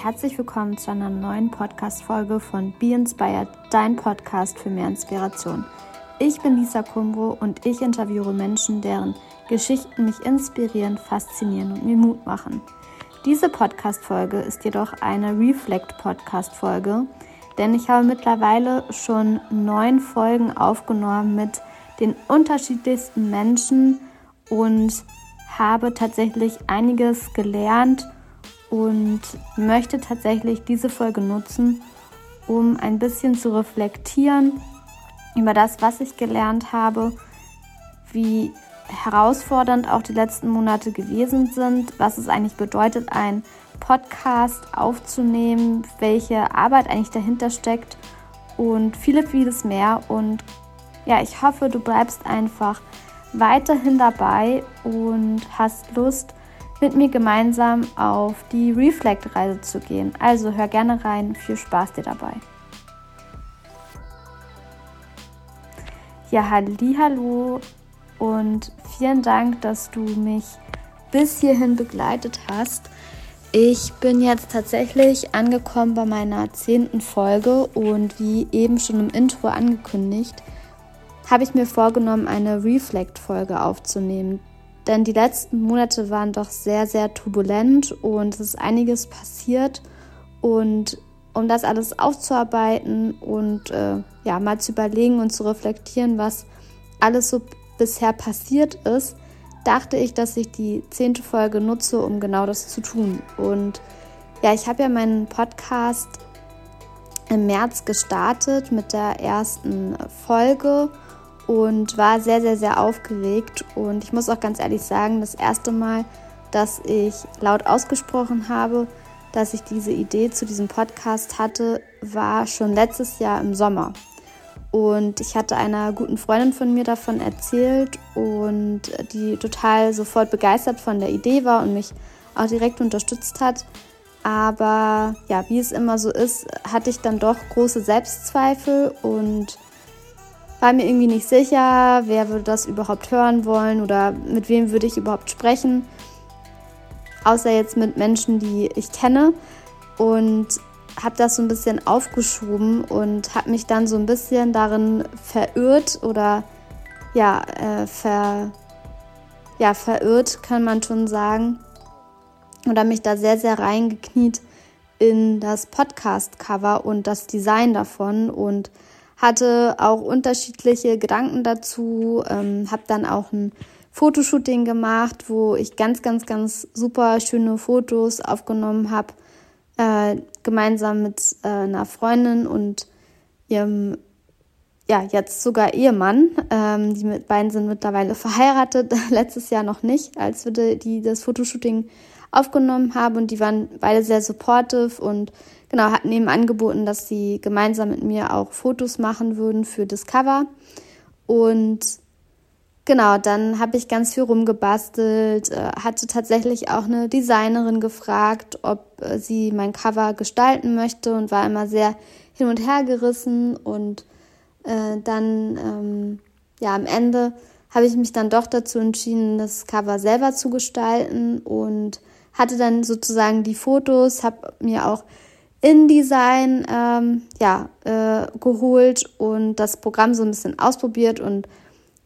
Herzlich willkommen zu einer neuen Podcast-Folge von Be Inspired, dein Podcast für mehr Inspiration. Ich bin Lisa Kumbo und ich interviewe Menschen, deren Geschichten mich inspirieren, faszinieren und mir Mut machen. Diese Podcast-Folge ist jedoch eine Reflect-Podcast-Folge, denn ich habe mittlerweile schon neun Folgen aufgenommen mit den unterschiedlichsten Menschen und habe tatsächlich einiges gelernt und möchte tatsächlich diese Folge nutzen, um ein bisschen zu reflektieren über das, was ich gelernt habe, wie herausfordernd auch die letzten Monate gewesen sind, was es eigentlich bedeutet, einen Podcast aufzunehmen, welche Arbeit eigentlich dahinter steckt und vieles, vieles mehr. Und ja, ich hoffe, du bleibst einfach weiterhin dabei und hast Lust, mit mir gemeinsam auf die Reflect-Reise zu gehen. Also hör gerne rein, viel Spaß dir dabei. Ja, hallo und vielen Dank, dass du mich bis hierhin begleitet hast. Ich bin jetzt tatsächlich angekommen bei meiner zehnten Folge und wie eben schon im Intro angekündigt, habe ich mir vorgenommen, eine Reflect-Folge aufzunehmen. Denn die letzten Monate waren doch sehr, sehr turbulent und es ist einiges passiert. Und um das alles aufzuarbeiten und äh, ja, mal zu überlegen und zu reflektieren, was alles so bisher passiert ist, dachte ich, dass ich die zehnte Folge nutze, um genau das zu tun. Und ja, ich habe ja meinen Podcast im März gestartet mit der ersten Folge und war sehr, sehr, sehr aufgeregt. Und ich muss auch ganz ehrlich sagen, das erste Mal, dass ich laut ausgesprochen habe, dass ich diese Idee zu diesem Podcast hatte, war schon letztes Jahr im Sommer. Und ich hatte einer guten Freundin von mir davon erzählt und die total sofort begeistert von der Idee war und mich auch direkt unterstützt hat. Aber ja, wie es immer so ist, hatte ich dann doch große Selbstzweifel und war mir irgendwie nicht sicher, wer würde das überhaupt hören wollen oder mit wem würde ich überhaupt sprechen. Außer jetzt mit Menschen, die ich kenne. Und habe das so ein bisschen aufgeschoben und habe mich dann so ein bisschen darin verirrt oder ja, äh, ver, ja, verirrt, kann man schon sagen. Oder mich da sehr, sehr reingekniet in das Podcast-Cover und das Design davon und hatte auch unterschiedliche Gedanken dazu, ähm, habe dann auch ein Fotoshooting gemacht, wo ich ganz, ganz, ganz super schöne Fotos aufgenommen habe, äh, gemeinsam mit äh, einer Freundin und ihrem, ja, jetzt sogar Ehemann. Ähm, die beiden sind mittlerweile verheiratet, letztes Jahr noch nicht, als wir die, die das Fotoshooting aufgenommen haben und die waren beide sehr supportive und genau, hatten eben angeboten, dass sie gemeinsam mit mir auch Fotos machen würden für Discover. Und genau, dann habe ich ganz viel rumgebastelt, äh, hatte tatsächlich auch eine Designerin gefragt, ob äh, sie mein Cover gestalten möchte und war immer sehr hin und her gerissen. Und äh, dann, ähm, ja, am Ende habe ich mich dann doch dazu entschieden, das Cover selber zu gestalten und hatte dann sozusagen die Fotos, habe mir auch InDesign ähm, ja, äh, geholt und das Programm so ein bisschen ausprobiert und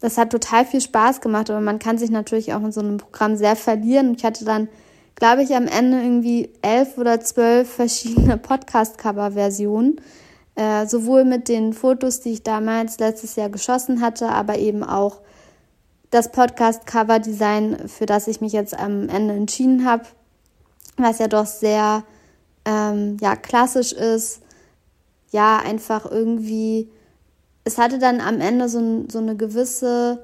das hat total viel Spaß gemacht, aber man kann sich natürlich auch in so einem Programm sehr verlieren. Ich hatte dann, glaube ich, am Ende irgendwie elf oder zwölf verschiedene Podcast-Cover-Versionen, äh, sowohl mit den Fotos, die ich damals letztes Jahr geschossen hatte, aber eben auch das Podcast-Cover-Design, für das ich mich jetzt am Ende entschieden habe, was ja doch sehr ähm, ja, klassisch ist, ja, einfach irgendwie, es hatte dann am Ende so, so eine gewisse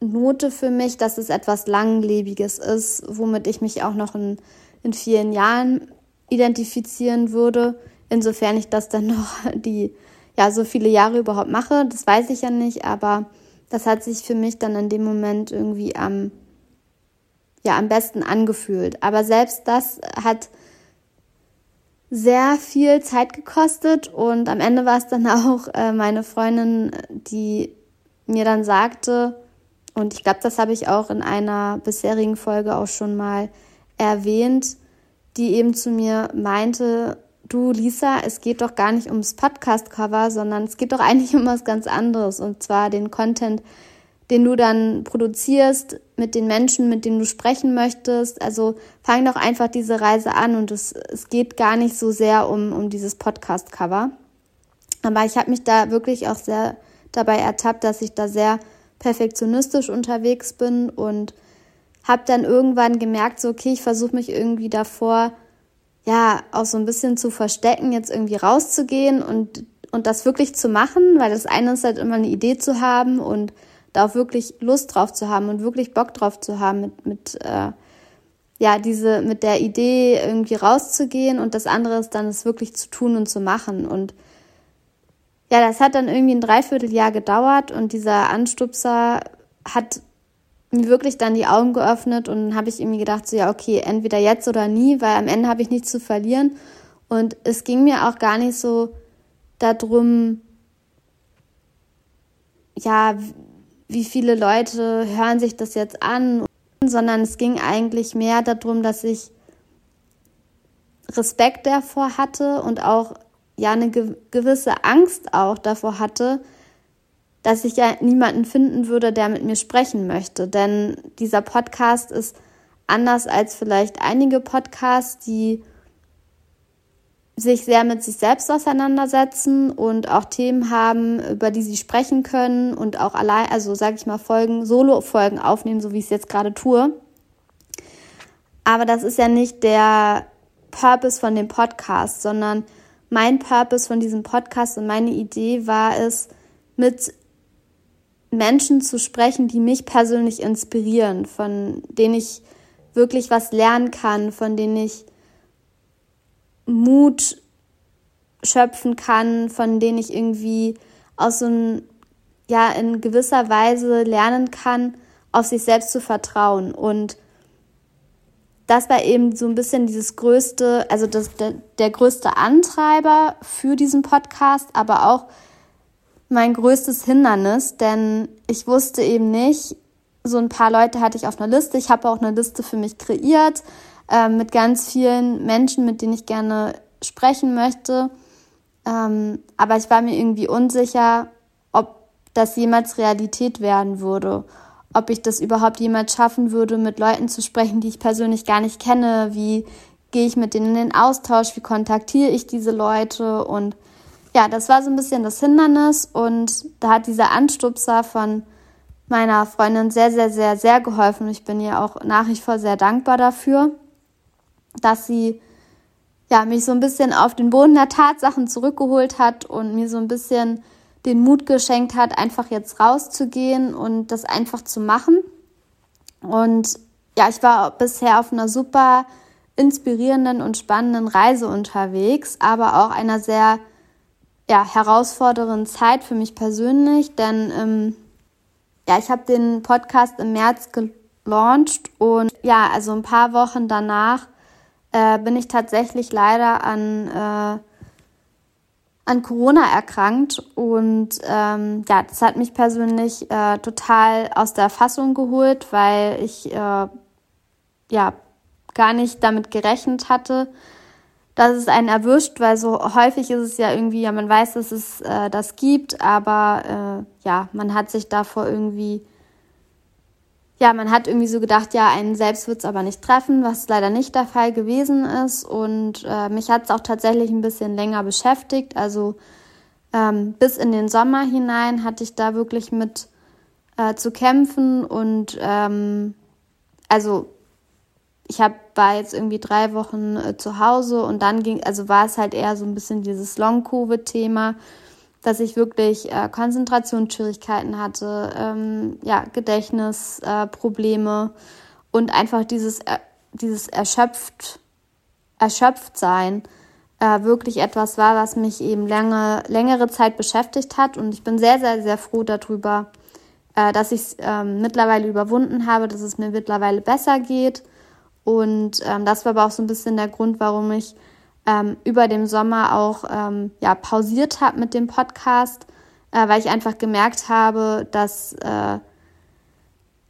Note für mich, dass es etwas Langlebiges ist, womit ich mich auch noch in, in vielen Jahren identifizieren würde, insofern ich das dann noch die, ja, so viele Jahre überhaupt mache, das weiß ich ja nicht, aber das hat sich für mich dann in dem Moment irgendwie am, ja, am besten angefühlt. Aber selbst das hat sehr viel Zeit gekostet und am Ende war es dann auch äh, meine Freundin, die mir dann sagte, und ich glaube, das habe ich auch in einer bisherigen Folge auch schon mal erwähnt, die eben zu mir meinte, du Lisa, es geht doch gar nicht ums Podcast-Cover, sondern es geht doch eigentlich um was ganz anderes und zwar den Content, den du dann produzierst mit den Menschen, mit denen du sprechen möchtest. Also fang doch einfach diese Reise an und es, es geht gar nicht so sehr um, um dieses Podcast-Cover. Aber ich habe mich da wirklich auch sehr dabei ertappt, dass ich da sehr perfektionistisch unterwegs bin und habe dann irgendwann gemerkt, so okay, ich versuche mich irgendwie davor ja auch so ein bisschen zu verstecken, jetzt irgendwie rauszugehen und und das wirklich zu machen, weil das eine ist halt immer eine Idee zu haben und da auch wirklich Lust drauf zu haben und wirklich Bock drauf zu haben, mit, mit äh, ja, diese, mit der Idee irgendwie rauszugehen und das andere ist dann es wirklich zu tun und zu machen. Und ja, das hat dann irgendwie ein Dreivierteljahr gedauert und dieser Anstupser hat mir wirklich dann die Augen geöffnet und dann habe ich irgendwie gedacht, so ja, okay, entweder jetzt oder nie, weil am Ende habe ich nichts zu verlieren. Und es ging mir auch gar nicht so darum, ja, wie viele Leute hören sich das jetzt an, sondern es ging eigentlich mehr darum, dass ich Respekt davor hatte und auch ja eine gewisse Angst auch davor hatte, dass ich ja niemanden finden würde, der mit mir sprechen möchte. Denn dieser Podcast ist anders als vielleicht einige Podcasts, die sich sehr mit sich selbst auseinandersetzen und auch Themen haben, über die sie sprechen können und auch allein, also sage ich mal, Folgen, Solo-Folgen aufnehmen, so wie ich es jetzt gerade tue. Aber das ist ja nicht der Purpose von dem Podcast, sondern mein Purpose von diesem Podcast und meine Idee war es, mit Menschen zu sprechen, die mich persönlich inspirieren, von denen ich wirklich was lernen kann, von denen ich Mut schöpfen kann, von denen ich irgendwie aus so ein, ja, in gewisser Weise lernen kann, auf sich selbst zu vertrauen. Und das war eben so ein bisschen dieses größte, also das, der, der größte Antreiber für diesen Podcast, aber auch mein größtes Hindernis, denn ich wusste eben nicht, so ein paar Leute hatte ich auf einer Liste. Ich habe auch eine Liste für mich kreiert äh, mit ganz vielen Menschen, mit denen ich gerne sprechen möchte. Ähm, aber ich war mir irgendwie unsicher, ob das jemals Realität werden würde. Ob ich das überhaupt jemals schaffen würde, mit Leuten zu sprechen, die ich persönlich gar nicht kenne. Wie gehe ich mit denen in den Austausch? Wie kontaktiere ich diese Leute? Und ja, das war so ein bisschen das Hindernis. Und da hat dieser Anstupser von meiner Freundin sehr, sehr, sehr, sehr geholfen. Ich bin ihr auch nach wie vor sehr dankbar dafür dass sie ja, mich so ein bisschen auf den Boden der Tatsachen zurückgeholt hat und mir so ein bisschen den Mut geschenkt hat, einfach jetzt rauszugehen und das einfach zu machen. Und ja, ich war bisher auf einer super inspirierenden und spannenden Reise unterwegs, aber auch einer sehr ja, herausfordernden Zeit für mich persönlich, denn ähm, ja, ich habe den Podcast im März gelauncht und ja, also ein paar Wochen danach äh, bin ich tatsächlich leider an, äh, an Corona erkrankt. Und ähm, ja, das hat mich persönlich äh, total aus der Fassung geholt, weil ich äh, ja gar nicht damit gerechnet hatte, dass es einen erwischt, weil so häufig ist es ja irgendwie, ja, man weiß, dass es äh, das gibt, aber ja, man hat sich davor irgendwie ja, man hat irgendwie so gedacht, ja, einen selbst wird es aber nicht treffen, was leider nicht der Fall gewesen ist. Und äh, mich hat es auch tatsächlich ein bisschen länger beschäftigt. Also ähm, bis in den Sommer hinein hatte ich da wirklich mit äh, zu kämpfen. Und ähm, also ich hab, war jetzt irgendwie drei Wochen äh, zu Hause und dann ging, also war es halt eher so ein bisschen dieses Long-Covid-Thema dass ich wirklich äh, Konzentrationsschwierigkeiten hatte, ähm, ja, Gedächtnisprobleme äh, und einfach dieses, äh, dieses erschöpft, erschöpft sein äh, wirklich etwas war, was mich eben lange, längere Zeit beschäftigt hat. Und ich bin sehr, sehr, sehr froh darüber, äh, dass ich es ähm, mittlerweile überwunden habe, dass es mir mittlerweile besser geht. Und ähm, das war aber auch so ein bisschen der Grund, warum ich ähm, über dem Sommer auch ähm, ja, pausiert habe mit dem Podcast, äh, weil ich einfach gemerkt habe, dass äh,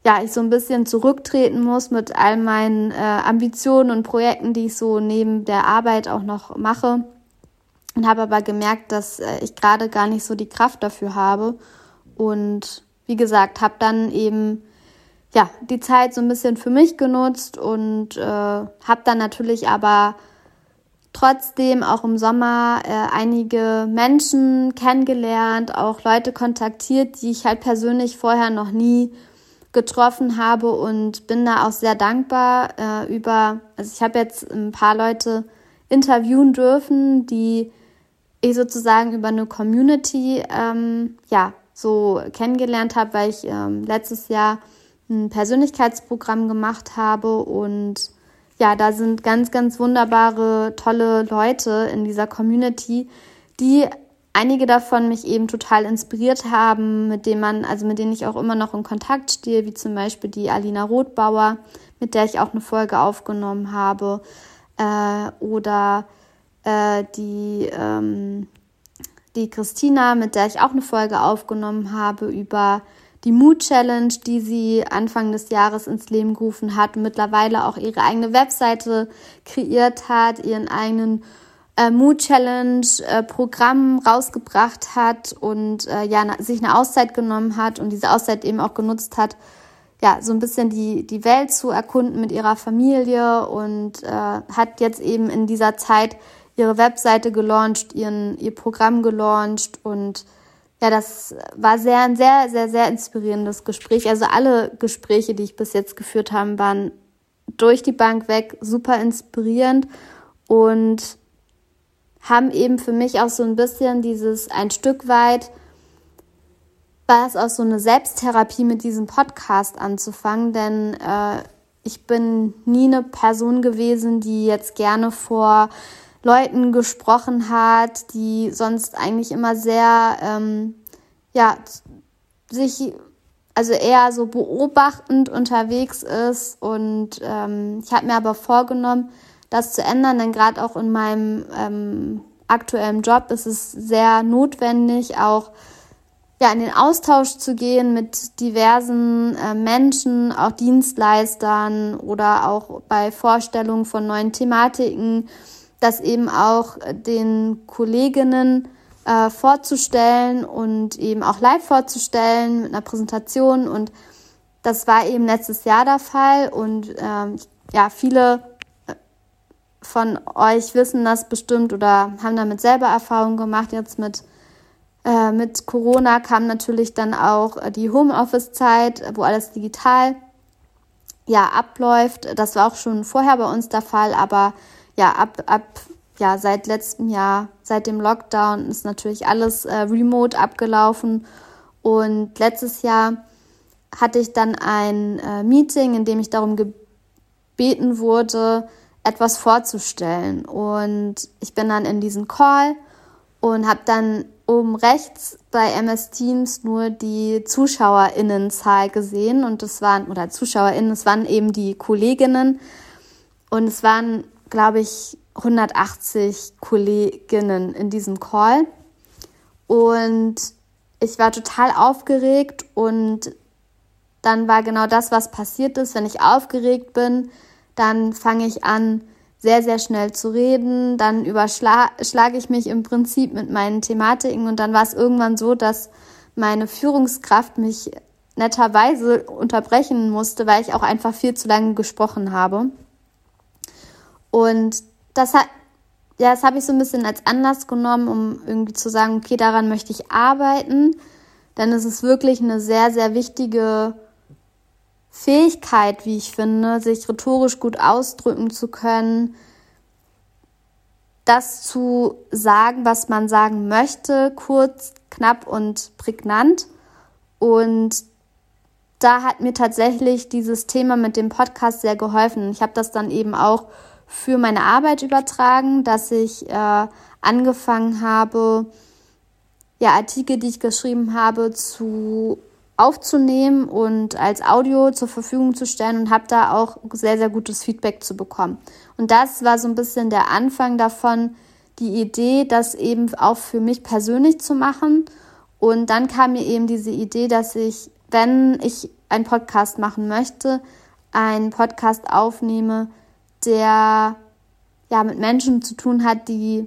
ja, ich so ein bisschen zurücktreten muss mit all meinen äh, Ambitionen und Projekten, die ich so neben der Arbeit auch noch mache. Und habe aber gemerkt, dass äh, ich gerade gar nicht so die Kraft dafür habe. Und wie gesagt, habe dann eben ja die Zeit so ein bisschen für mich genutzt und äh, habe dann natürlich aber trotzdem auch im Sommer äh, einige Menschen kennengelernt, auch Leute kontaktiert, die ich halt persönlich vorher noch nie getroffen habe und bin da auch sehr dankbar äh, über, also ich habe jetzt ein paar Leute interviewen dürfen, die ich sozusagen über eine Community ähm, ja so kennengelernt habe, weil ich ähm, letztes Jahr ein Persönlichkeitsprogramm gemacht habe und ja, da sind ganz, ganz wunderbare, tolle Leute in dieser Community, die einige davon mich eben total inspiriert haben, mit denen man, also mit denen ich auch immer noch in Kontakt stehe, wie zum Beispiel die Alina Rothbauer, mit der ich auch eine Folge aufgenommen habe, äh, oder äh, die, ähm, die Christina, mit der ich auch eine Folge aufgenommen habe über die Mood Challenge, die sie Anfang des Jahres ins Leben gerufen hat mittlerweile auch ihre eigene Webseite kreiert hat, ihren eigenen äh, Mood Challenge äh, Programm rausgebracht hat und äh, ja sich eine Auszeit genommen hat und diese Auszeit eben auch genutzt hat, ja so ein bisschen die die Welt zu erkunden mit ihrer Familie und äh, hat jetzt eben in dieser Zeit ihre Webseite gelauncht, ihren ihr Programm gelauncht und ja, das war sehr ein sehr sehr sehr inspirierendes Gespräch. Also alle Gespräche, die ich bis jetzt geführt habe, waren durch die Bank weg super inspirierend und haben eben für mich auch so ein bisschen dieses ein Stück weit war es auch so eine Selbsttherapie mit diesem Podcast anzufangen, denn äh, ich bin nie eine Person gewesen, die jetzt gerne vor Leuten gesprochen hat, die sonst eigentlich immer sehr, ähm, ja, sich, also eher so beobachtend unterwegs ist. Und ähm, ich habe mir aber vorgenommen, das zu ändern, denn gerade auch in meinem ähm, aktuellen Job ist es sehr notwendig, auch ja, in den Austausch zu gehen mit diversen äh, Menschen, auch Dienstleistern oder auch bei Vorstellungen von neuen Thematiken, das eben auch den Kolleginnen äh, vorzustellen und eben auch live vorzustellen mit einer Präsentation. Und das war eben letztes Jahr der Fall. Und ähm, ja, viele von euch wissen das bestimmt oder haben damit selber Erfahrungen gemacht. Jetzt mit, äh, mit Corona kam natürlich dann auch die Homeoffice-Zeit, wo alles digital ja, abläuft. Das war auch schon vorher bei uns der Fall, aber ja, ab, ab ja, seit letztem Jahr, seit dem Lockdown ist natürlich alles äh, remote abgelaufen. Und letztes Jahr hatte ich dann ein äh, Meeting, in dem ich darum gebeten wurde, etwas vorzustellen. Und ich bin dann in diesen Call und habe dann oben rechts bei MS Teams nur die ZuschauerInnenzahl gesehen und es waren, oder ZuschauerInnen, es waren eben die Kolleginnen und es waren, glaube ich, 180 Kolleginnen in diesem Call. Und ich war total aufgeregt und dann war genau das, was passiert ist. Wenn ich aufgeregt bin, dann fange ich an, sehr, sehr schnell zu reden, dann überschlage ich mich im Prinzip mit meinen Thematiken und dann war es irgendwann so, dass meine Führungskraft mich netterweise unterbrechen musste, weil ich auch einfach viel zu lange gesprochen habe. Und das hat, ja, das habe ich so ein bisschen als Anlass genommen, um irgendwie zu sagen, okay, daran möchte ich arbeiten, denn es ist wirklich eine sehr, sehr wichtige Fähigkeit, wie ich finde, sich rhetorisch gut ausdrücken zu können, das zu sagen, was man sagen möchte, kurz, knapp und prägnant. Und da hat mir tatsächlich dieses Thema mit dem Podcast sehr geholfen. Ich habe das dann eben auch für meine Arbeit übertragen, dass ich äh, angefangen habe, ja, Artikel, die ich geschrieben habe, zu aufzunehmen und als Audio zur Verfügung zu stellen und habe da auch sehr, sehr gutes Feedback zu bekommen. Und das war so ein bisschen der Anfang davon, die Idee, das eben auch für mich persönlich zu machen. Und dann kam mir eben diese Idee, dass ich, wenn ich einen Podcast machen möchte, einen Podcast aufnehme, der ja mit Menschen zu tun hat, die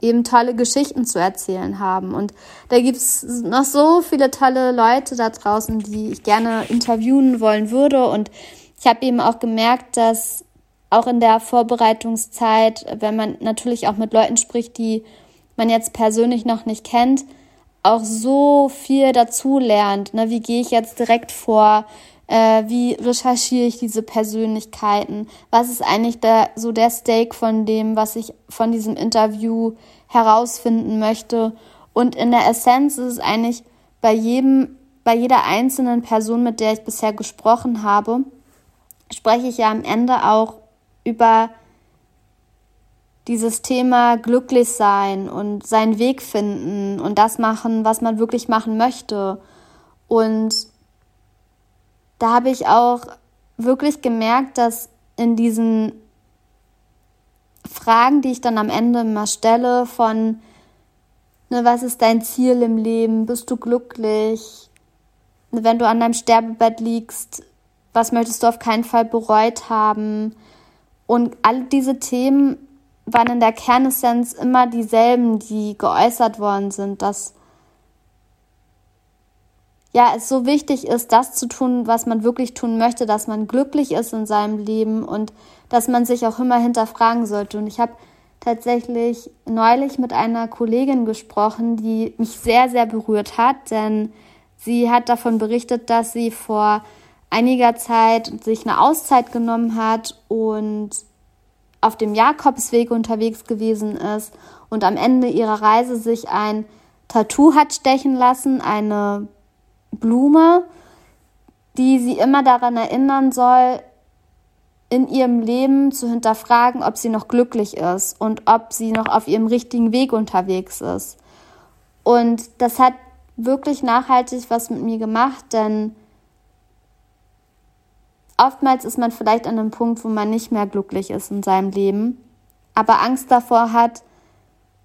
eben tolle Geschichten zu erzählen haben. Und da gibt es noch so viele tolle Leute da draußen, die ich gerne interviewen wollen würde. Und ich habe eben auch gemerkt, dass auch in der Vorbereitungszeit, wenn man natürlich auch mit Leuten spricht, die man jetzt persönlich noch nicht kennt, auch so viel dazu lernt. Ne? Wie gehe ich jetzt direkt vor? Äh, wie recherchiere ich diese Persönlichkeiten? Was ist eigentlich der, so der Stake von dem, was ich von diesem Interview herausfinden möchte? Und in der Essenz ist es eigentlich bei jedem, bei jeder einzelnen Person, mit der ich bisher gesprochen habe, spreche ich ja am Ende auch über dieses Thema glücklich sein und seinen Weg finden und das machen, was man wirklich machen möchte. Und da habe ich auch wirklich gemerkt, dass in diesen Fragen, die ich dann am Ende immer stelle, von ne, was ist dein Ziel im Leben, bist du glücklich, ne, wenn du an deinem Sterbebett liegst, was möchtest du auf keinen Fall bereut haben. Und all diese Themen waren in der Kernessenz immer dieselben, die geäußert worden sind, dass ja, es so wichtig ist, das zu tun, was man wirklich tun möchte, dass man glücklich ist in seinem Leben und dass man sich auch immer hinterfragen sollte. Und ich habe tatsächlich neulich mit einer Kollegin gesprochen, die mich sehr, sehr berührt hat, denn sie hat davon berichtet, dass sie vor einiger Zeit sich eine Auszeit genommen hat und auf dem Jakobsweg unterwegs gewesen ist und am Ende ihrer Reise sich ein Tattoo hat stechen lassen, eine Blume, die sie immer daran erinnern soll, in ihrem Leben zu hinterfragen, ob sie noch glücklich ist und ob sie noch auf ihrem richtigen Weg unterwegs ist. Und das hat wirklich nachhaltig was mit mir gemacht, denn Oftmals ist man vielleicht an einem Punkt, wo man nicht mehr glücklich ist in seinem Leben, aber Angst davor hat,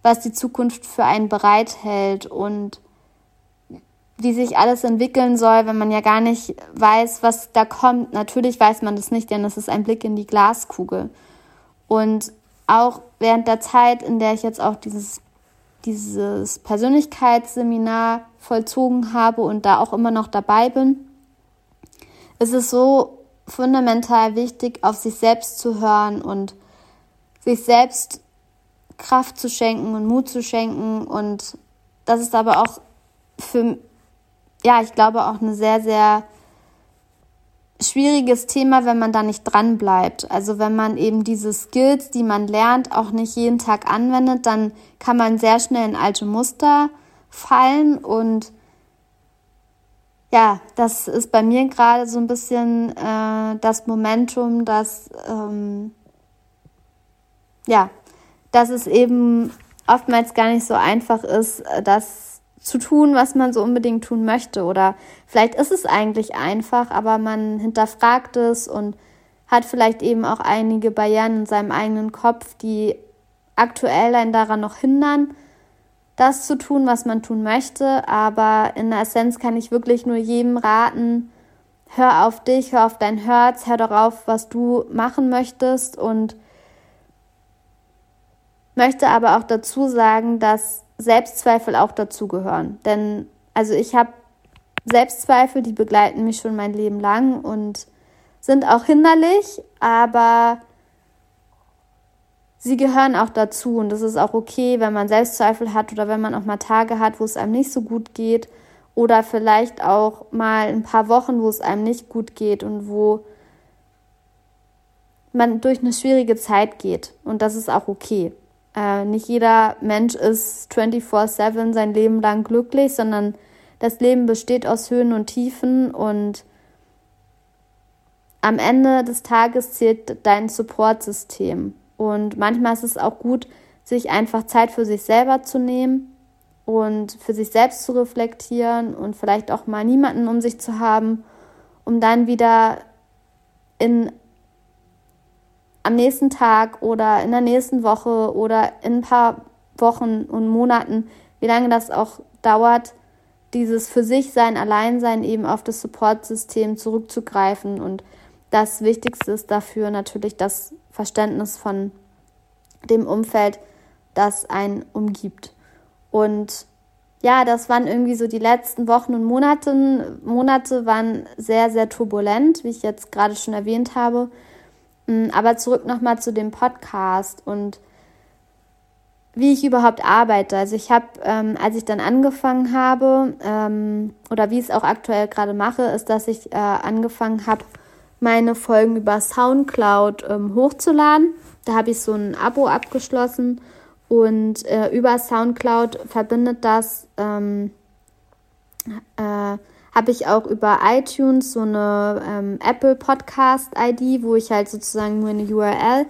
was die Zukunft für einen bereithält und wie sich alles entwickeln soll, wenn man ja gar nicht weiß, was da kommt. Natürlich weiß man das nicht, denn es ist ein Blick in die Glaskugel. Und auch während der Zeit, in der ich jetzt auch dieses, dieses Persönlichkeitsseminar vollzogen habe und da auch immer noch dabei bin, ist es so fundamental wichtig, auf sich selbst zu hören und sich selbst Kraft zu schenken und Mut zu schenken. Und das ist aber auch für, ja, ich glaube auch ein sehr, sehr schwieriges Thema, wenn man da nicht dran bleibt. Also wenn man eben diese Skills, die man lernt, auch nicht jeden Tag anwendet, dann kann man sehr schnell in alte Muster fallen und ja, das ist bei mir gerade so ein bisschen äh, das Momentum, dass ähm, ja, dass es eben oftmals gar nicht so einfach ist, äh, das zu tun, was man so unbedingt tun möchte. Oder vielleicht ist es eigentlich einfach, aber man hinterfragt es und hat vielleicht eben auch einige Barrieren in seinem eigenen Kopf, die aktuell einen daran noch hindern, das zu tun, was man tun möchte. Aber in der Essenz kann ich wirklich nur jedem raten, hör auf dich, hör auf dein Herz, hör darauf, was du machen möchtest und möchte aber auch dazu sagen, dass Selbstzweifel auch dazugehören. Denn also ich habe Selbstzweifel, die begleiten mich schon mein Leben lang und sind auch hinderlich, aber sie gehören auch dazu und das ist auch okay, wenn man Selbstzweifel hat oder wenn man auch mal Tage hat, wo es einem nicht so gut geht oder vielleicht auch mal ein paar Wochen, wo es einem nicht gut geht und wo man durch eine schwierige Zeit geht und das ist auch okay. Äh, nicht jeder Mensch ist 24/7 sein Leben lang glücklich, sondern das Leben besteht aus Höhen und Tiefen und am Ende des Tages zählt dein Supportsystem. Und manchmal ist es auch gut, sich einfach Zeit für sich selber zu nehmen und für sich selbst zu reflektieren und vielleicht auch mal niemanden um sich zu haben, um dann wieder in am nächsten Tag oder in der nächsten Woche oder in ein paar Wochen und Monaten, wie lange das auch dauert, dieses für sich sein, Alleinsein eben auf das Supportsystem zurückzugreifen. Und das Wichtigste ist dafür natürlich das Verständnis von dem Umfeld, das einen umgibt. Und ja, das waren irgendwie so die letzten Wochen und Monate. Monate waren sehr, sehr turbulent, wie ich jetzt gerade schon erwähnt habe. Mm, aber zurück nochmal zu dem Podcast und wie ich überhaupt arbeite. Also ich habe, ähm, als ich dann angefangen habe, ähm, oder wie ich es auch aktuell gerade mache, ist, dass ich äh, angefangen habe, meine Folgen über SoundCloud ähm, hochzuladen. Da habe ich so ein Abo abgeschlossen und äh, über SoundCloud verbindet das, ähm, äh, habe ich auch über iTunes so eine ähm, Apple Podcast ID, wo ich halt sozusagen nur eine URL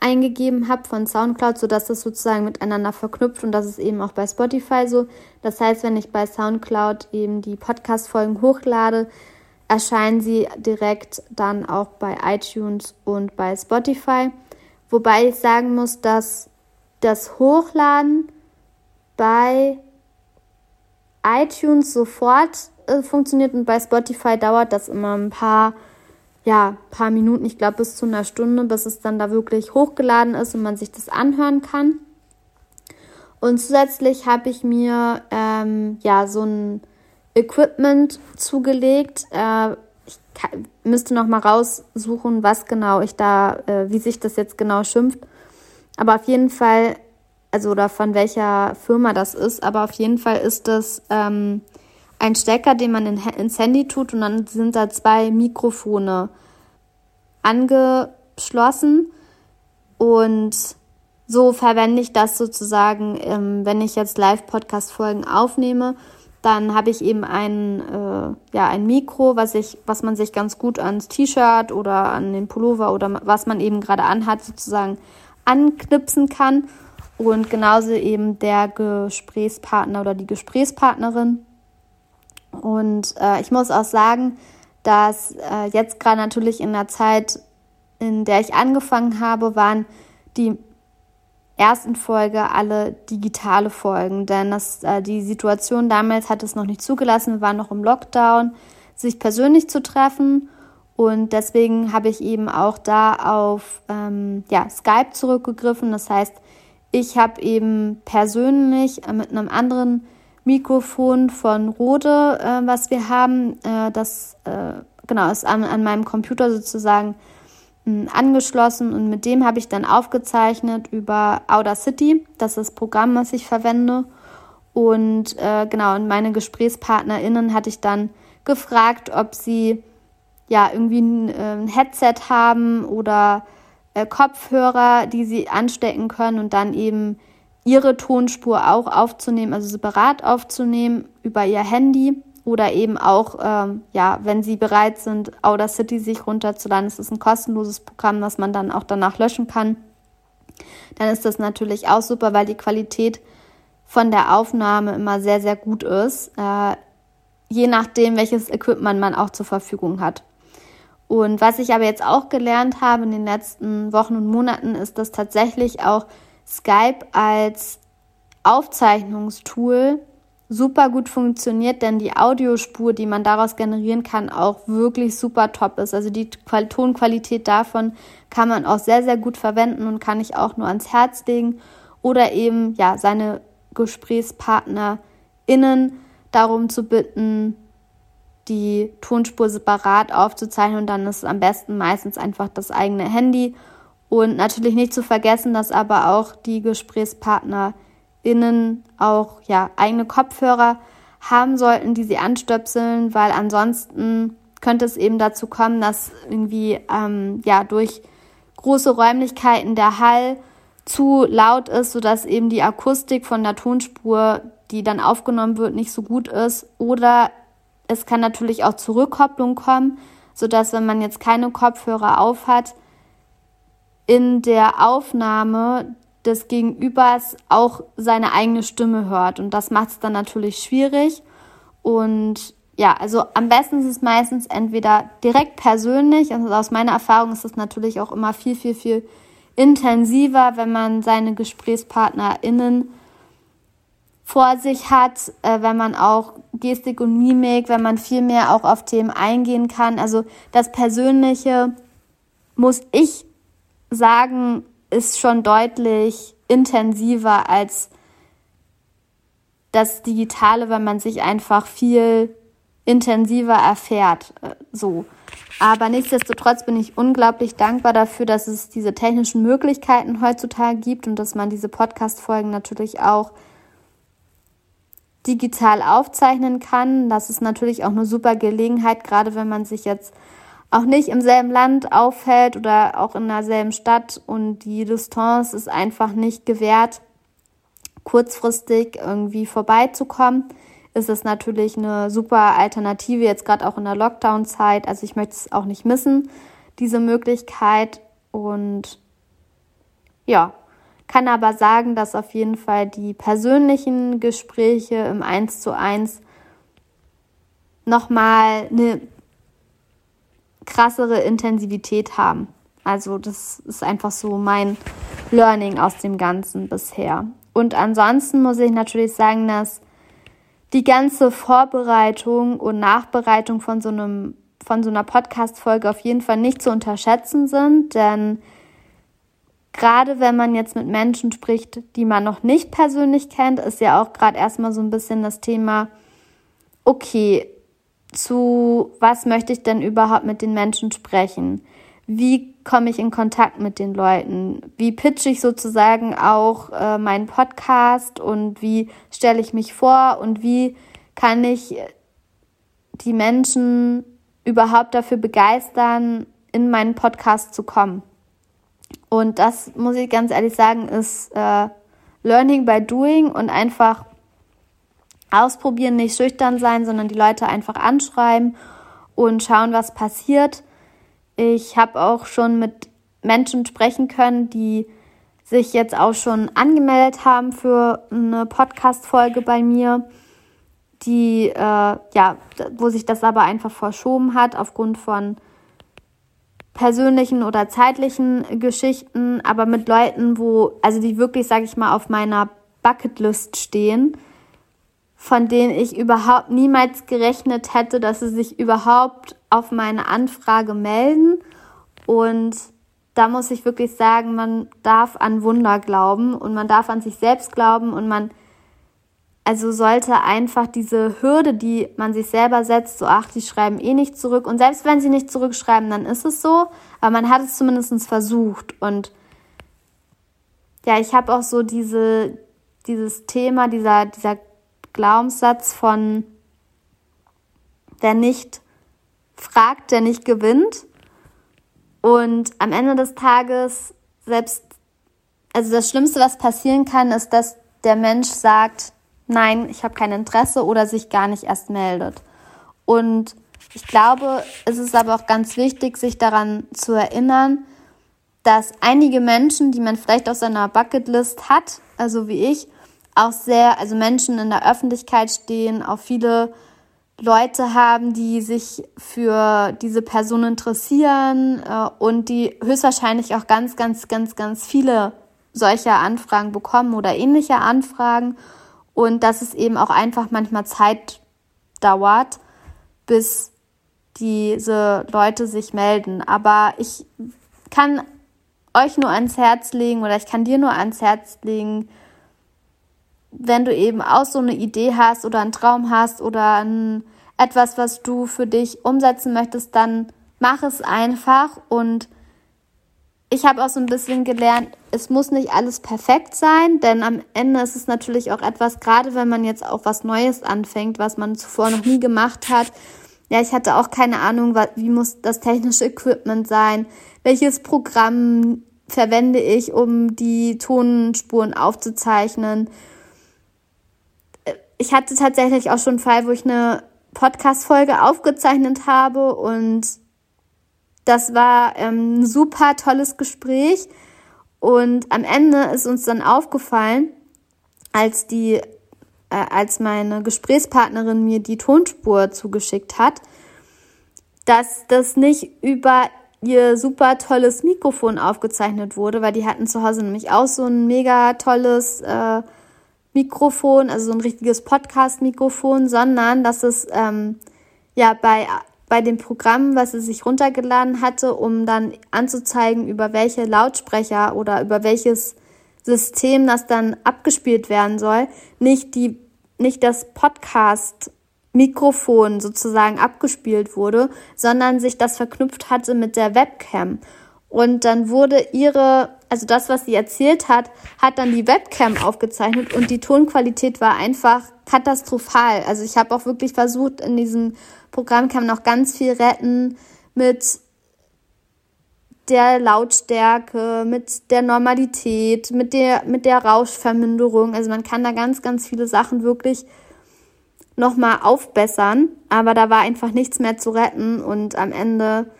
eingegeben habe von SoundCloud, sodass das sozusagen miteinander verknüpft und das ist eben auch bei Spotify so. Das heißt, wenn ich bei SoundCloud eben die Podcast-Folgen hochlade, erscheinen sie direkt dann auch bei iTunes und bei Spotify. Wobei ich sagen muss, dass das Hochladen bei iTunes sofort äh, funktioniert und bei Spotify dauert das immer ein paar, ja, paar Minuten, ich glaube bis zu einer Stunde, bis es dann da wirklich hochgeladen ist und man sich das anhören kann. Und zusätzlich habe ich mir ähm, ja so ein Equipment zugelegt. Äh, ich kann, müsste noch mal raussuchen, was genau ich da, äh, wie sich das jetzt genau schimpft. Aber auf jeden Fall, also oder von welcher Firma das ist, aber auf jeden Fall ist das ähm, ein Stecker, den man in, ins Handy tut und dann sind da zwei Mikrofone angeschlossen und so verwende ich das sozusagen, ähm, wenn ich jetzt Live-Podcast-Folgen aufnehme, dann habe ich eben ein, äh, ja, ein Mikro, was, ich, was man sich ganz gut ans T-Shirt oder an den Pullover oder was man eben gerade anhat, sozusagen anknipsen kann. Und genauso eben der Gesprächspartner oder die Gesprächspartnerin. Und äh, ich muss auch sagen, dass äh, jetzt gerade natürlich in der Zeit, in der ich angefangen habe, waren die ersten Folge alle digitale Folgen, denn das, äh, die Situation damals hat es noch nicht zugelassen. Wir waren noch im Lockdown, sich persönlich zu treffen. Und deswegen habe ich eben auch da auf ähm, ja, Skype zurückgegriffen. Das heißt, ich habe eben persönlich äh, mit einem anderen Mikrofon von Rode, äh, was wir haben, äh, das äh, genau ist an, an, meinem Computer sozusagen äh, angeschlossen und mit dem habe ich dann aufgezeichnet über Audacity. Das ist das Programm, was ich verwende. Und äh, genau, und meine GesprächspartnerInnen hatte ich dann gefragt, ob sie ja, irgendwie ein, äh, ein Headset haben oder äh, Kopfhörer, die sie anstecken können und dann eben ihre Tonspur auch aufzunehmen, also separat aufzunehmen über ihr Handy oder eben auch, ähm, ja, wenn sie bereit sind, Audacity sich runterzuladen. Es ist ein kostenloses Programm, das man dann auch danach löschen kann. Dann ist das natürlich auch super, weil die Qualität von der Aufnahme immer sehr, sehr gut ist, äh, je nachdem, welches Equipment man auch zur Verfügung hat. Und was ich aber jetzt auch gelernt habe in den letzten Wochen und Monaten, ist, dass tatsächlich auch Skype als Aufzeichnungstool super gut funktioniert, denn die Audiospur, die man daraus generieren kann, auch wirklich super top ist. Also die Tonqualität davon kann man auch sehr, sehr gut verwenden und kann ich auch nur ans Herz legen. Oder eben, ja, seine GesprächspartnerInnen darum zu bitten, die Tonspur separat aufzuzeichnen und dann ist es am besten meistens einfach das eigene Handy. Und natürlich nicht zu vergessen, dass aber auch die GesprächspartnerInnen auch ja, eigene Kopfhörer haben sollten, die sie anstöpseln, weil ansonsten könnte es eben dazu kommen, dass irgendwie ähm, ja durch große Räumlichkeiten der Hall zu laut ist, sodass eben die Akustik von der Tonspur, die dann aufgenommen wird, nicht so gut ist. Oder es kann natürlich auch zur Rückkopplung kommen, sodass wenn man jetzt keine Kopfhörer auf hat, in der Aufnahme des Gegenübers auch seine eigene Stimme hört. Und das macht es dann natürlich schwierig. Und ja, also am besten ist es meistens entweder direkt persönlich, also aus meiner Erfahrung ist es natürlich auch immer viel, viel, viel intensiver, wenn man seine GesprächspartnerInnen vor sich hat, äh, wenn man auch Gestik und Mimik, wenn man viel mehr auch auf Themen eingehen kann. Also das Persönliche, muss ich sagen, ist schon deutlich intensiver als das Digitale, weil man sich einfach viel intensiver erfährt. Äh, so. Aber nichtsdestotrotz bin ich unglaublich dankbar dafür, dass es diese technischen Möglichkeiten heutzutage gibt und dass man diese Podcast-Folgen natürlich auch digital aufzeichnen kann. Das ist natürlich auch eine super Gelegenheit, gerade wenn man sich jetzt auch nicht im selben Land aufhält oder auch in derselben Stadt und die Distanz ist einfach nicht gewährt, kurzfristig irgendwie vorbeizukommen, ist es natürlich eine super Alternative, jetzt gerade auch in der Lockdown-Zeit. Also ich möchte es auch nicht missen, diese Möglichkeit. Und ja, kann aber sagen, dass auf jeden Fall die persönlichen Gespräche im Eins zu eins nochmal eine krassere Intensivität haben. Also das ist einfach so mein Learning aus dem Ganzen bisher. Und ansonsten muss ich natürlich sagen, dass die ganze Vorbereitung und Nachbereitung von so einem von so einer Podcast-Folge auf jeden Fall nicht zu unterschätzen sind, denn gerade wenn man jetzt mit Menschen spricht, die man noch nicht persönlich kennt, ist ja auch gerade erstmal so ein bisschen das Thema, okay, zu was möchte ich denn überhaupt mit den Menschen sprechen? Wie komme ich in Kontakt mit den Leuten? Wie pitche ich sozusagen auch äh, meinen Podcast und wie stelle ich mich vor und wie kann ich die Menschen überhaupt dafür begeistern, in meinen Podcast zu kommen? Und das muss ich ganz ehrlich sagen, ist äh, Learning by Doing und einfach ausprobieren, nicht schüchtern sein, sondern die Leute einfach anschreiben und schauen, was passiert. Ich habe auch schon mit Menschen sprechen können, die sich jetzt auch schon angemeldet haben für eine Podcast-Folge bei mir, die äh, ja, wo sich das aber einfach verschoben hat aufgrund von persönlichen oder zeitlichen Geschichten, aber mit Leuten, wo, also die wirklich, sag ich mal, auf meiner Bucketlist stehen, von denen ich überhaupt niemals gerechnet hätte, dass sie sich überhaupt auf meine Anfrage melden. Und da muss ich wirklich sagen, man darf an Wunder glauben und man darf an sich selbst glauben und man also sollte einfach diese Hürde, die man sich selber setzt, so ach, die schreiben eh nicht zurück. Und selbst wenn sie nicht zurückschreiben, dann ist es so. Aber man hat es zumindest versucht. Und ja, ich habe auch so diese, dieses Thema, dieser, dieser Glaubenssatz von wer nicht fragt, der nicht gewinnt. Und am Ende des Tages selbst, also das Schlimmste, was passieren kann, ist, dass der Mensch sagt, nein, ich habe kein Interesse oder sich gar nicht erst meldet. Und ich glaube, es ist aber auch ganz wichtig, sich daran zu erinnern, dass einige Menschen, die man vielleicht auf seiner Bucketlist hat, also wie ich, auch sehr, also Menschen in der Öffentlichkeit stehen, auch viele Leute haben, die sich für diese Person interessieren äh, und die höchstwahrscheinlich auch ganz, ganz, ganz, ganz viele solcher Anfragen bekommen oder ähnliche Anfragen und dass es eben auch einfach manchmal Zeit dauert, bis diese Leute sich melden. Aber ich kann euch nur ans Herz legen oder ich kann dir nur ans Herz legen, wenn du eben auch so eine Idee hast oder einen Traum hast oder ein, etwas, was du für dich umsetzen möchtest, dann mach es einfach und ich habe auch so ein bisschen gelernt, es muss nicht alles perfekt sein, denn am Ende ist es natürlich auch etwas, gerade wenn man jetzt auch was Neues anfängt, was man zuvor noch nie gemacht hat. Ja, ich hatte auch keine Ahnung, wie muss das technische Equipment sein, welches Programm verwende ich, um die Tonspuren aufzuzeichnen. Ich hatte tatsächlich auch schon einen Fall, wo ich eine Podcast-Folge aufgezeichnet habe und das war ähm, ein super tolles Gespräch. Und am Ende ist uns dann aufgefallen, als die, äh, als meine Gesprächspartnerin mir die Tonspur zugeschickt hat, dass das nicht über ihr super tolles Mikrofon aufgezeichnet wurde, weil die hatten zu Hause nämlich auch so ein mega tolles äh, Mikrofon, also so ein richtiges Podcast-Mikrofon, sondern dass es ähm, ja bei, bei dem Programm, was sie sich runtergeladen hatte, um dann anzuzeigen, über welche Lautsprecher oder über welches System das dann abgespielt werden soll, nicht die, nicht das Podcast Mikrofon sozusagen abgespielt wurde, sondern sich das verknüpft hatte mit der Webcam. Und dann wurde ihre, also das, was sie erzählt hat, hat dann die Webcam aufgezeichnet und die Tonqualität war einfach katastrophal. Also ich habe auch wirklich versucht, in diesem Programm kann man auch ganz viel retten mit der Lautstärke, mit der Normalität, mit der, mit der Rauschverminderung. Also man kann da ganz, ganz viele Sachen wirklich nochmal aufbessern, aber da war einfach nichts mehr zu retten und am Ende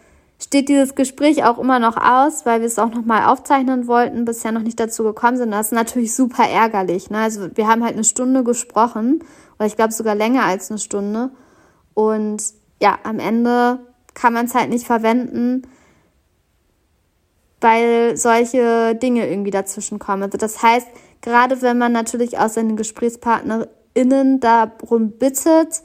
steht dieses Gespräch auch immer noch aus, weil wir es auch nochmal aufzeichnen wollten, bisher noch nicht dazu gekommen sind. Das ist natürlich super ärgerlich. Ne? Also wir haben halt eine Stunde gesprochen, oder ich glaube sogar länger als eine Stunde. Und ja, am Ende kann man es halt nicht verwenden, weil solche Dinge irgendwie dazwischen kommen. Also das heißt, gerade wenn man natürlich auch seine GesprächspartnerInnen darum bittet,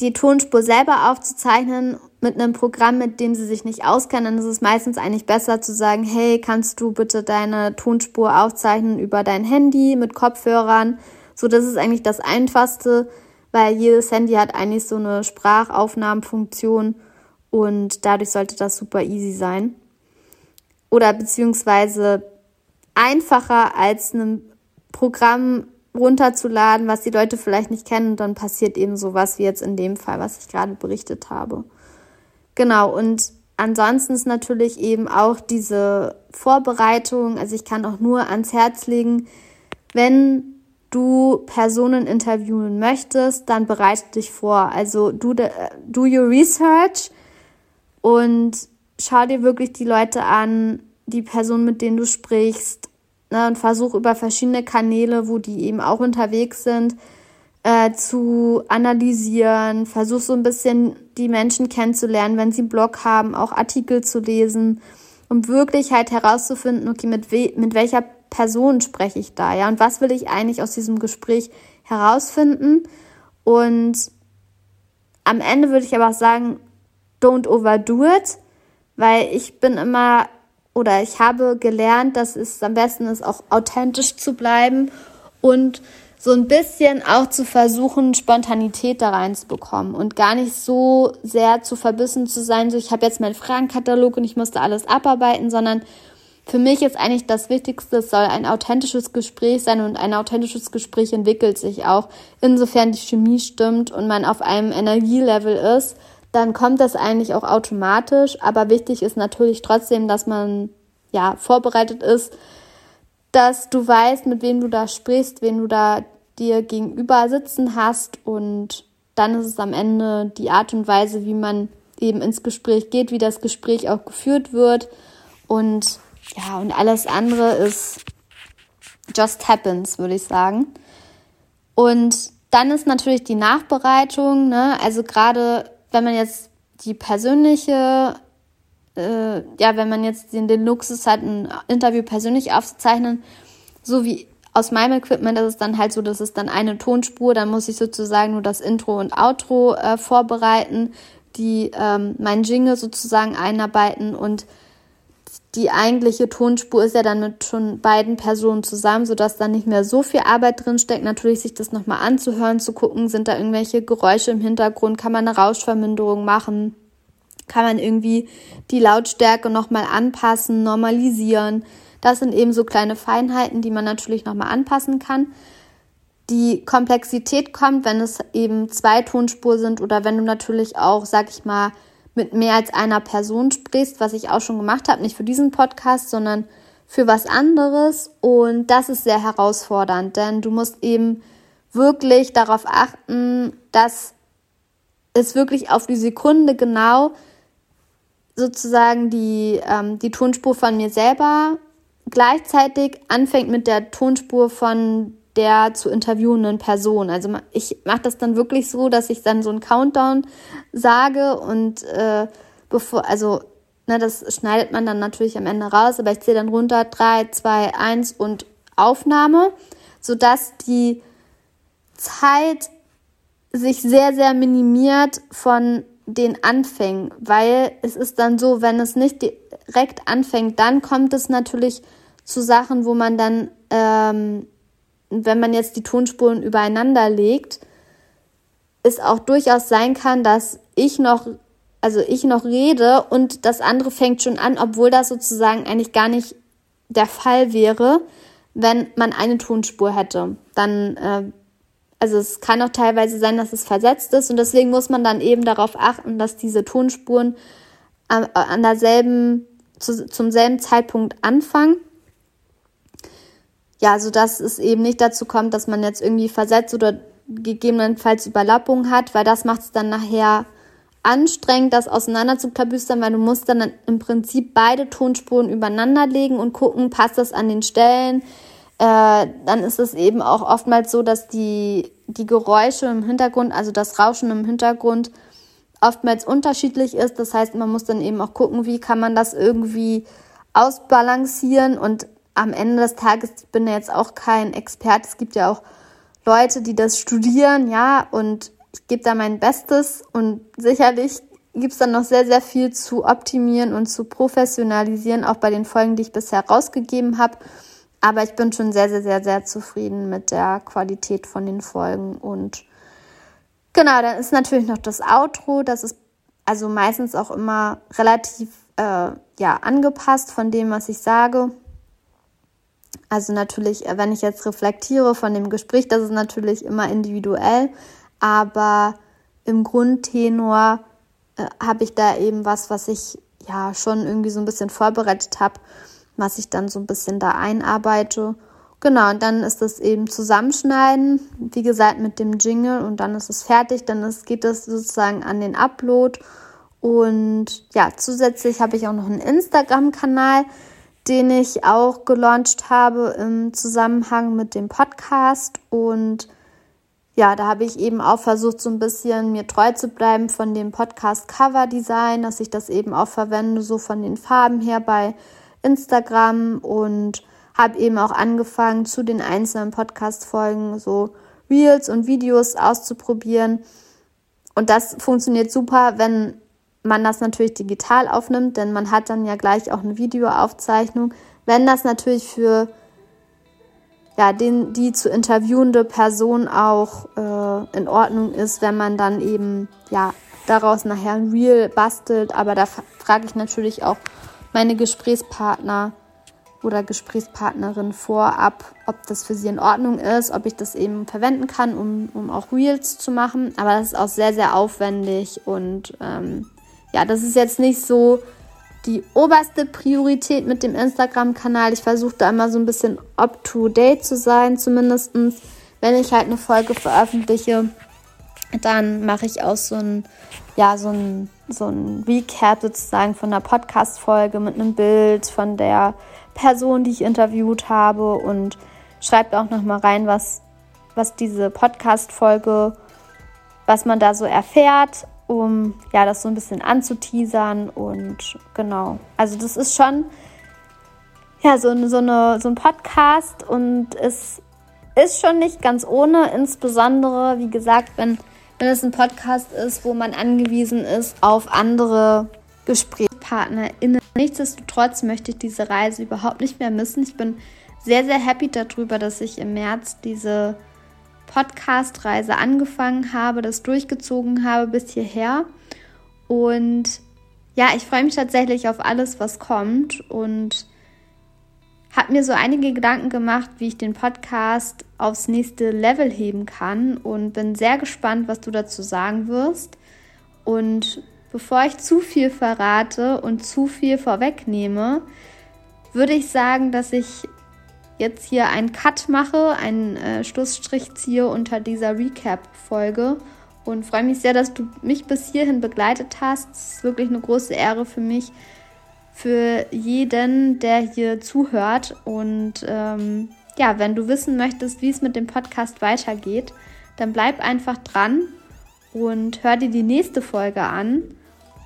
die Tonspur selber aufzuzeichnen mit einem Programm, mit dem sie sich nicht auskennen, dann ist es meistens eigentlich besser zu sagen, hey, kannst du bitte deine Tonspur aufzeichnen über dein Handy mit Kopfhörern? So, das ist eigentlich das Einfachste, weil jedes Handy hat eigentlich so eine Sprachaufnahmenfunktion und dadurch sollte das super easy sein. Oder beziehungsweise einfacher als ein Programm runterzuladen, was die Leute vielleicht nicht kennen. Und dann passiert eben sowas wie jetzt in dem Fall, was ich gerade berichtet habe. Genau, und ansonsten ist natürlich eben auch diese Vorbereitung, also ich kann auch nur ans Herz legen, wenn du Personen interviewen möchtest, dann bereite dich vor. Also do, the, do your research und schau dir wirklich die Leute an, die Personen, mit denen du sprichst, ne, und versuch über verschiedene Kanäle, wo die eben auch unterwegs sind, äh, zu analysieren. Versuch so ein bisschen die Menschen kennenzulernen, wenn sie einen Blog haben, auch Artikel zu lesen, um wirklich halt herauszufinden, okay, mit, we mit welcher Person spreche ich da, ja, und was will ich eigentlich aus diesem Gespräch herausfinden. Und am Ende würde ich aber auch sagen, don't overdo it, weil ich bin immer oder ich habe gelernt, dass es am besten ist, auch authentisch zu bleiben und so ein bisschen auch zu versuchen, Spontanität da reinzubekommen und gar nicht so sehr zu verbissen zu sein, so ich habe jetzt meinen Fragenkatalog und ich musste alles abarbeiten, sondern für mich ist eigentlich das Wichtigste, es soll ein authentisches Gespräch sein und ein authentisches Gespräch entwickelt sich auch, insofern die Chemie stimmt und man auf einem Energielevel ist, dann kommt das eigentlich auch automatisch. Aber wichtig ist natürlich trotzdem, dass man ja vorbereitet ist, dass du weißt, mit wem du da sprichst, wen du da dir gegenüber sitzen hast und dann ist es am Ende die Art und Weise, wie man eben ins Gespräch geht, wie das Gespräch auch geführt wird und ja, und alles andere ist just happens, würde ich sagen. Und dann ist natürlich die Nachbereitung, ne? Also gerade wenn man jetzt die persönliche, äh, ja, wenn man jetzt den, den Luxus hat, ein Interview persönlich aufzuzeichnen, so wie aus meinem Equipment ist es dann halt so, dass es dann eine Tonspur, dann muss ich sozusagen nur das Intro und Outro äh, vorbereiten, die ähm, mein Jingle sozusagen einarbeiten und die eigentliche Tonspur ist ja dann mit schon beiden Personen zusammen, sodass da nicht mehr so viel Arbeit drin steckt. Natürlich sich das nochmal anzuhören, zu gucken, sind da irgendwelche Geräusche im Hintergrund, kann man eine Rauschverminderung machen, kann man irgendwie die Lautstärke nochmal anpassen, normalisieren. Das sind eben so kleine Feinheiten, die man natürlich nochmal anpassen kann. Die Komplexität kommt, wenn es eben zwei Tonspur sind oder wenn du natürlich auch, sag ich mal, mit mehr als einer Person sprichst, was ich auch schon gemacht habe, nicht für diesen Podcast, sondern für was anderes. Und das ist sehr herausfordernd, denn du musst eben wirklich darauf achten, dass es wirklich auf die Sekunde genau sozusagen die, ähm, die Tonspur von mir selber gleichzeitig anfängt mit der Tonspur von der zu interviewenden Person. Also ich mache das dann wirklich so, dass ich dann so einen Countdown sage und äh, bevor, also ne, das schneidet man dann natürlich am Ende raus, aber ich zähle dann runter, drei, zwei, eins und Aufnahme, sodass die Zeit sich sehr, sehr minimiert von den Anfängen, weil es ist dann so, wenn es nicht direkt anfängt, dann kommt es natürlich zu Sachen, wo man dann, ähm, wenn man jetzt die Tonspuren übereinander legt, es auch durchaus sein kann, dass ich noch, also ich noch rede und das andere fängt schon an, obwohl das sozusagen eigentlich gar nicht der Fall wäre, wenn man eine Tonspur hätte. Dann äh, also es kann auch teilweise sein, dass es versetzt ist und deswegen muss man dann eben darauf achten, dass diese Tonspuren an, an derselben, zu, zum selben Zeitpunkt anfangen. Ja, so dass es eben nicht dazu kommt, dass man jetzt irgendwie versetzt oder gegebenenfalls Überlappung hat, weil das macht es dann nachher anstrengend, das auseinander zu klabüstern, weil du musst dann im Prinzip beide Tonspuren übereinander legen und gucken, passt das an den Stellen, äh, dann ist es eben auch oftmals so, dass die, die Geräusche im Hintergrund, also das Rauschen im Hintergrund, oftmals unterschiedlich ist. Das heißt, man muss dann eben auch gucken, wie kann man das irgendwie ausbalancieren. Und am Ende des Tages, ich bin ja jetzt auch kein Experte, es gibt ja auch Leute, die das studieren, ja, und ich gebe da mein Bestes und sicherlich gibt es dann noch sehr, sehr viel zu optimieren und zu professionalisieren, auch bei den Folgen, die ich bisher rausgegeben habe. Aber ich bin schon sehr, sehr, sehr, sehr zufrieden mit der Qualität von den Folgen. Und genau, dann ist natürlich noch das Outro. Das ist also meistens auch immer relativ äh, ja, angepasst von dem, was ich sage. Also natürlich, äh, wenn ich jetzt reflektiere von dem Gespräch, das ist natürlich immer individuell. Aber im Grundtenor äh, habe ich da eben was, was ich ja schon irgendwie so ein bisschen vorbereitet habe was ich dann so ein bisschen da einarbeite. Genau, und dann ist das eben Zusammenschneiden, wie gesagt, mit dem Jingle und dann ist es fertig. Dann ist, geht es sozusagen an den Upload. Und ja, zusätzlich habe ich auch noch einen Instagram-Kanal, den ich auch gelauncht habe im Zusammenhang mit dem Podcast. Und ja, da habe ich eben auch versucht, so ein bisschen mir treu zu bleiben von dem Podcast-Cover-Design, dass ich das eben auch verwende, so von den Farben her bei Instagram und habe eben auch angefangen, zu den einzelnen Podcast-Folgen so Reels und Videos auszuprobieren. Und das funktioniert super, wenn man das natürlich digital aufnimmt, denn man hat dann ja gleich auch eine Videoaufzeichnung. Wenn das natürlich für ja, den, die zu interviewende Person auch äh, in Ordnung ist, wenn man dann eben ja daraus nachher ein Reel bastelt. Aber da frage ich natürlich auch meine Gesprächspartner oder Gesprächspartnerin vorab, ob das für sie in Ordnung ist, ob ich das eben verwenden kann, um, um auch Reels zu machen. Aber das ist auch sehr, sehr aufwendig und ähm, ja, das ist jetzt nicht so die oberste Priorität mit dem Instagram-Kanal. Ich versuche da immer so ein bisschen up-to-date zu sein, zumindest wenn ich halt eine Folge veröffentliche, dann mache ich auch so ein, ja, so ein so ein Recap sozusagen von der Podcast-Folge mit einem Bild von der Person, die ich interviewt habe und schreibt auch nochmal rein, was, was diese Podcast-Folge, was man da so erfährt, um ja, das so ein bisschen anzuteasern und genau. Also das ist schon ja, so, so, eine, so ein Podcast und es ist schon nicht ganz ohne, insbesondere, wie gesagt, wenn wenn es ein Podcast ist, wo man angewiesen ist auf andere GesprächspartnerInnen. Nichtsdestotrotz möchte ich diese Reise überhaupt nicht mehr missen. Ich bin sehr, sehr happy darüber, dass ich im März diese Podcast-Reise angefangen habe, das durchgezogen habe bis hierher. Und ja, ich freue mich tatsächlich auf alles, was kommt und habe mir so einige Gedanken gemacht, wie ich den Podcast aufs nächste Level heben kann und bin sehr gespannt, was du dazu sagen wirst. Und bevor ich zu viel verrate und zu viel vorwegnehme, würde ich sagen, dass ich jetzt hier einen Cut mache, einen äh, Schlussstrich ziehe unter dieser Recap-Folge und freue mich sehr, dass du mich bis hierhin begleitet hast. Es ist wirklich eine große Ehre für mich, für jeden, der hier zuhört. Und ähm, ja, wenn du wissen möchtest, wie es mit dem Podcast weitergeht, dann bleib einfach dran und hör dir die nächste Folge an.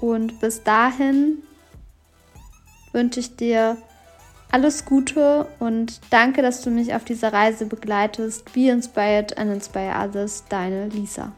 Und bis dahin wünsche ich dir alles Gute und danke, dass du mich auf dieser Reise begleitest. Be inspired and inspire others. Deine Lisa.